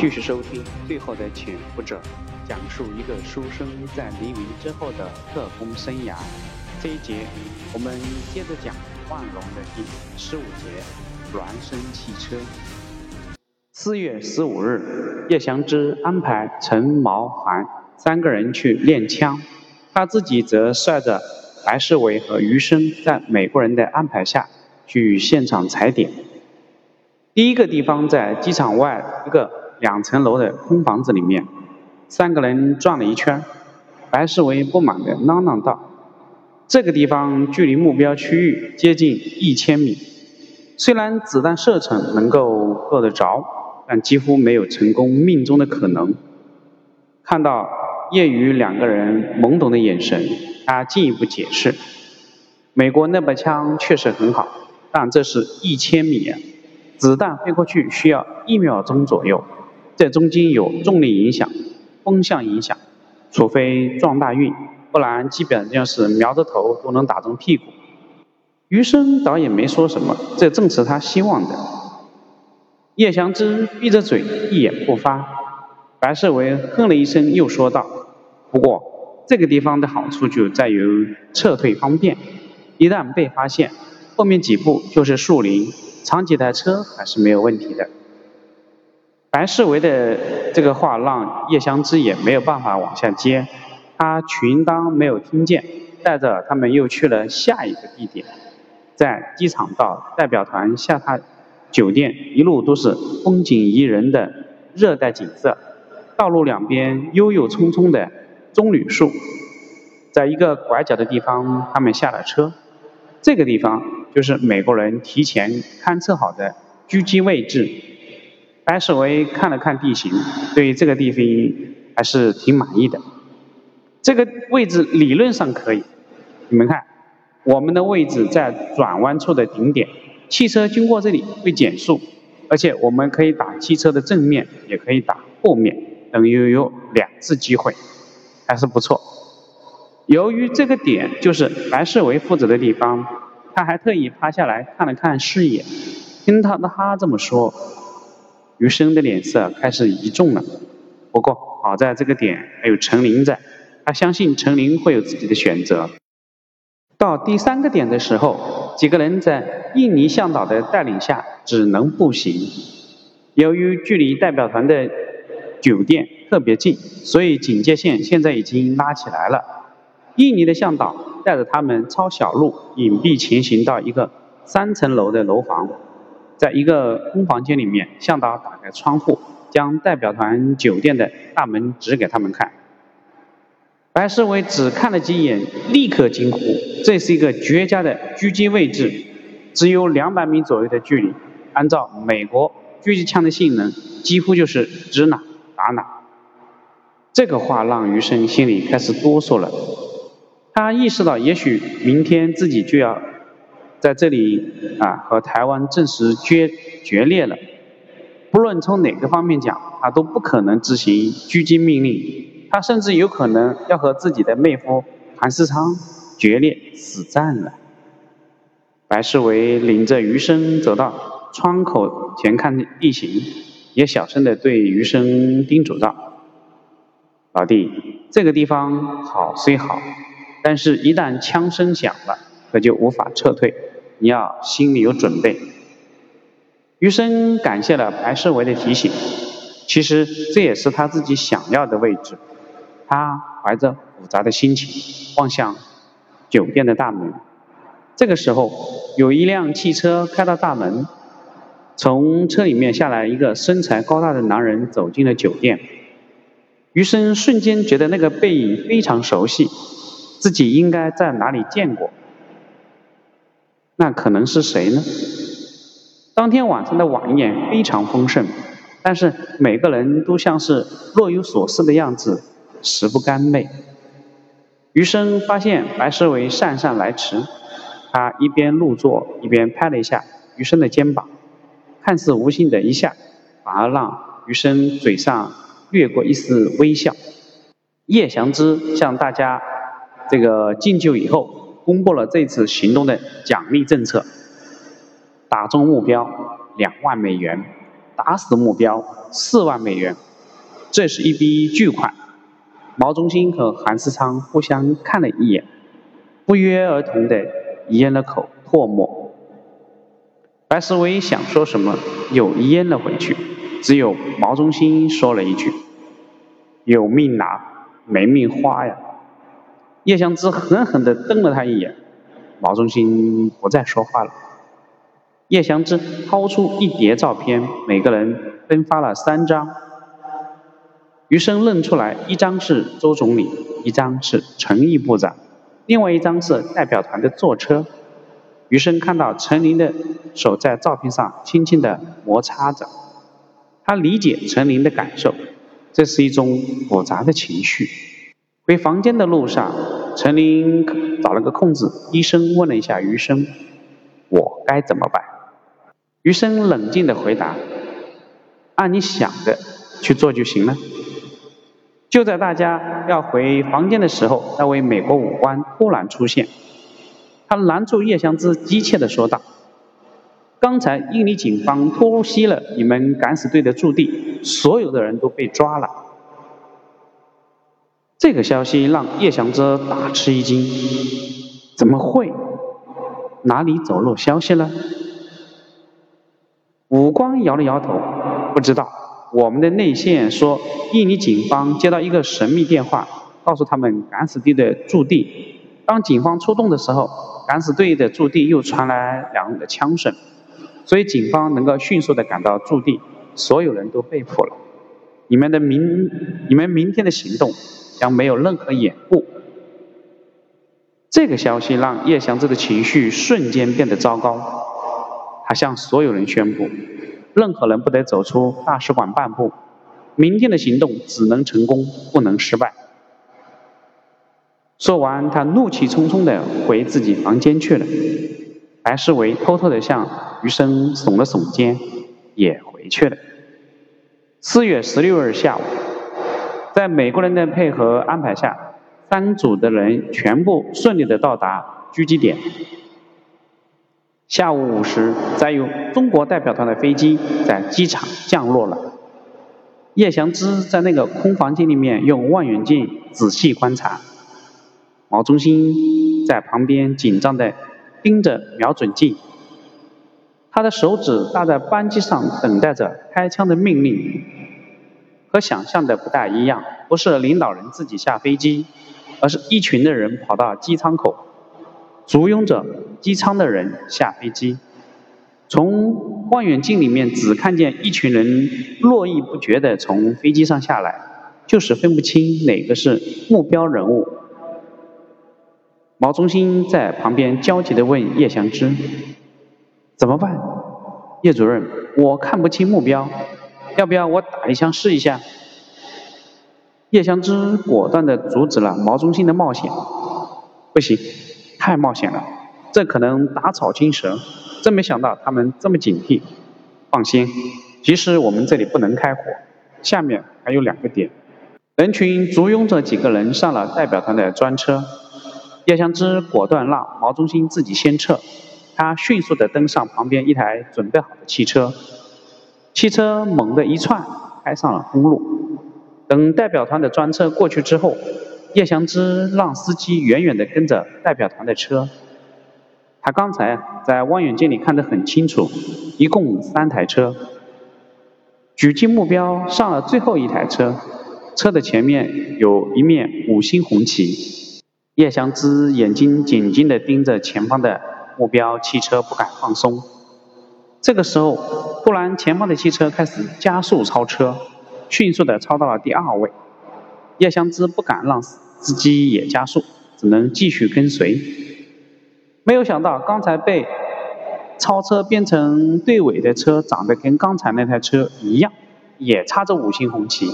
继续收听《最后的潜伏者》，讲述一个书生在黎明之后的特工生涯。这一节我们接着讲万隆的第十五节——孪生汽车。四月十五日，叶祥之安排陈、毛、韩三个人去练枪，他自己则率着白世伟和余生，在美国人的安排下去现场踩点。第一个地方在机场外一个两层楼的空房子里面，三个人转了一圈，白世伟不满地嚷嚷道。这个地方距离目标区域接近一千米，虽然子弹射程能够够得着，但几乎没有成功命中的可能。看到叶宇两个人懵懂的眼神，他进一步解释：美国那把枪确实很好，但这是一千米，子弹飞过去需要一秒钟左右，这中间有重力影响、风向影响，除非撞大运。不然基本上是瞄着头都能打中屁股。余生倒也没说什么，这正是他希望的。叶祥之闭着嘴，一言不发。白世伟哼了一声，又说道：“不过这个地方的好处就在于撤退方便，一旦被发现，后面几步就是树林，藏几台车还是没有问题的。”白世伟的这个话让叶祥之也没有办法往下接。他群当没有听见，带着他们又去了下一个地点，在机场到代表团下榻酒店，一路都是风景宜人的热带景色，道路两边悠悠葱葱的棕榈树，在一个拐角的地方，他们下了车，这个地方就是美国人提前勘测好的狙击位置。白世维看了看地形，对这个地方还是挺满意的。这个位置理论上可以，你们看，我们的位置在转弯处的顶点，汽车经过这里会减速，而且我们可以打汽车的正面，也可以打后面，等于有两次机会，还是不错。由于这个点就是白世维负责的地方，他还特意趴下来看了看视野，听他他这么说，余生的脸色开始移重了。不过好在这个点还有陈林在。他相信陈林会有自己的选择。到第三个点的时候，几个人在印尼向导的带领下只能步行。由于距离代表团的酒店特别近，所以警戒线现在已经拉起来了。印尼的向导带着他们抄小路，隐蔽前行到一个三层楼的楼房，在一个空房间里面，向导打开窗户，将代表团酒店的大门指给他们看。白世伟只看了几眼，立刻惊呼：“这是一个绝佳的狙击位置，只有两百米左右的距离。按照美国狙击枪的性能，几乎就是指哪打哪。”这个话让余生心里开始哆嗦了。他意识到，也许明天自己就要在这里啊和台湾正式决决裂了。不论从哪个方面讲，他都不可能执行狙击命令。他甚至有可能要和自己的妹夫韩世昌决裂死战了。白世维领着余生走到窗口前看地形，也小声的对余生叮嘱道：“老弟，这个地方好虽好，但是一旦枪声响了，可就无法撤退，你要心里有准备。”余生感谢了白世维的提醒，其实这也是他自己想要的位置。他怀着复杂的心情望向酒店的大门。这个时候，有一辆汽车开到大门，从车里面下来一个身材高大的男人走进了酒店。余生瞬间觉得那个背影非常熟悉，自己应该在哪里见过。那可能是谁呢？当天晚上的晚宴非常丰盛，但是每个人都像是若有所思的样子。食不甘味。余生发现白世伟姗姗来迟，他一边入座一边拍了一下余生的肩膀，看似无心的一下，反而让余生嘴上掠过一丝微笑。叶祥之向大家这个敬酒以后，公布了这次行动的奖励政策：打中目标两万美元，打死目标四万美元，这是一笔巨款。毛中心和韩世昌互相看了一眼，不约而同的咽了口唾沫。白思维想说什么，又咽了回去。只有毛中心说了一句：“有命拿，没命花呀。”叶湘之狠狠地瞪了他一眼。毛中心不再说话了。叶湘之掏出一叠照片，每个人分发了三张。余生认出来，一张是周总理，一张是陈毅部长，另外一张是代表团的坐车。余生看到陈林的手在照片上轻轻地摩擦着，他理解陈林的感受，这是一种复杂的情绪。回房间的路上，陈林找了个空子，低声问了一下余生：“我该怎么办？”余生冷静的回答：“按你想的去做就行了。”就在大家要回房间的时候，那位美国武官突然出现。他拦住叶湘之，急切地说道：“刚才印尼警方偷袭了你们敢死队的驻地，所有的人都被抓了。”这个消息让叶湘之大吃一惊：“怎么会？哪里走漏消息了？”武官摇了摇头：“不知道。我们的内线说，印尼警方接到一个神秘电话，告诉他们敢死队的驻地。当警方出动的时候。”敢死队的驻地又传来两人的枪声，所以警方能够迅速的赶到驻地，所有人都被捕了。你们的明，你们明天的行动将没有任何掩护。这个消息让叶祥之的情绪瞬间变得糟糕。他向所有人宣布，任何人不得走出大使馆半步。明天的行动只能成功，不能失败。说完，他怒气冲冲地回自己房间去了。白世维偷偷地向余生耸了耸肩，也回去了。四月十六日下午，在美国人的配合安排下，三组的人全部顺利地到达狙击点。下午五时，载有中国代表团的飞机在机场降落了。叶祥之在那个空房间里面用望远镜仔细观察。毛中心在旁边紧张地盯着瞄准镜，他的手指搭在扳机上，等待着开枪的命令。和想象的不大一样，不是领导人自己下飞机，而是一群的人跑到机舱口，簇拥着机舱的人下飞机。从望远镜里面只看见一群人络绎不绝地从飞机上下来，就是分不清哪个是目标人物。毛中心在旁边焦急地问叶祥之：“怎么办？叶主任，我看不清目标，要不要我打一枪试一下？”叶祥之果断地阻止了毛中心的冒险：“不行，太冒险了，这可能打草惊蛇。真没想到他们这么警惕。放心，即使我们这里不能开火，下面还有两个点。”人群簇拥着几个人上了代表团的专车。叶湘之果断让毛中心自己先撤，他迅速地登上旁边一台准备好的汽车，汽车猛地一窜，开上了公路。等代表团的专车过去之后，叶湘之让司机远远地跟着代表团的车。他刚才在望远镜里看得很清楚，一共三台车。狙击目标上了最后一台车，车的前面有一面五星红旗。叶湘之眼睛紧紧地盯着前方的目标汽车，不敢放松。这个时候，突然前方的汽车开始加速超车，迅速的超到了第二位。叶湘之不敢让司机也加速，只能继续跟随。没有想到，刚才被超车变成队尾的车，长得跟刚才那台车一样，也插着五星红旗。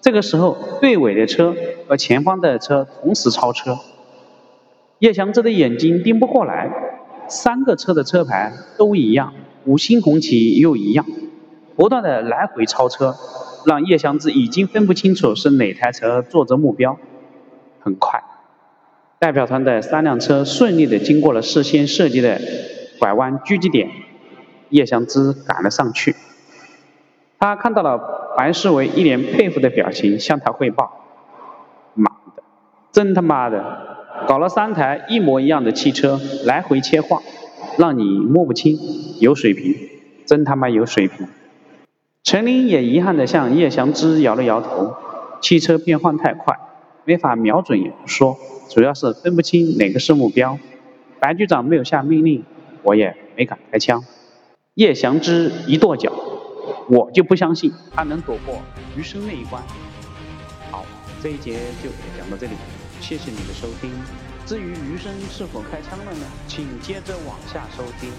这个时候，队尾的车和前方的车同时超车，叶祥之的眼睛盯不过来，三个车的车牌都一样，五星红旗又一样，不断的来回超车，让叶祥之已经分不清楚是哪台车坐着目标。很快，代表团的三辆车顺利的经过了事先设计的拐弯狙击点，叶祥之赶了上去。他看到了白世伟一脸佩服的表情，向他汇报：“妈的，真他妈的，搞了三台一模一样的汽车来回切换，让你摸不清，有水平，真他妈有水平。”陈林也遗憾地向叶祥之摇了摇头：“汽车变换太快，没法瞄准也不说，主要是分不清哪个是目标。白局长没有下命令，我也没敢开枪。”叶祥之一跺脚。我就不相信他能躲过余生那一关。好，这一节就讲到这里，谢谢你的收听。至于余生是否开枪了呢？请接着往下收听。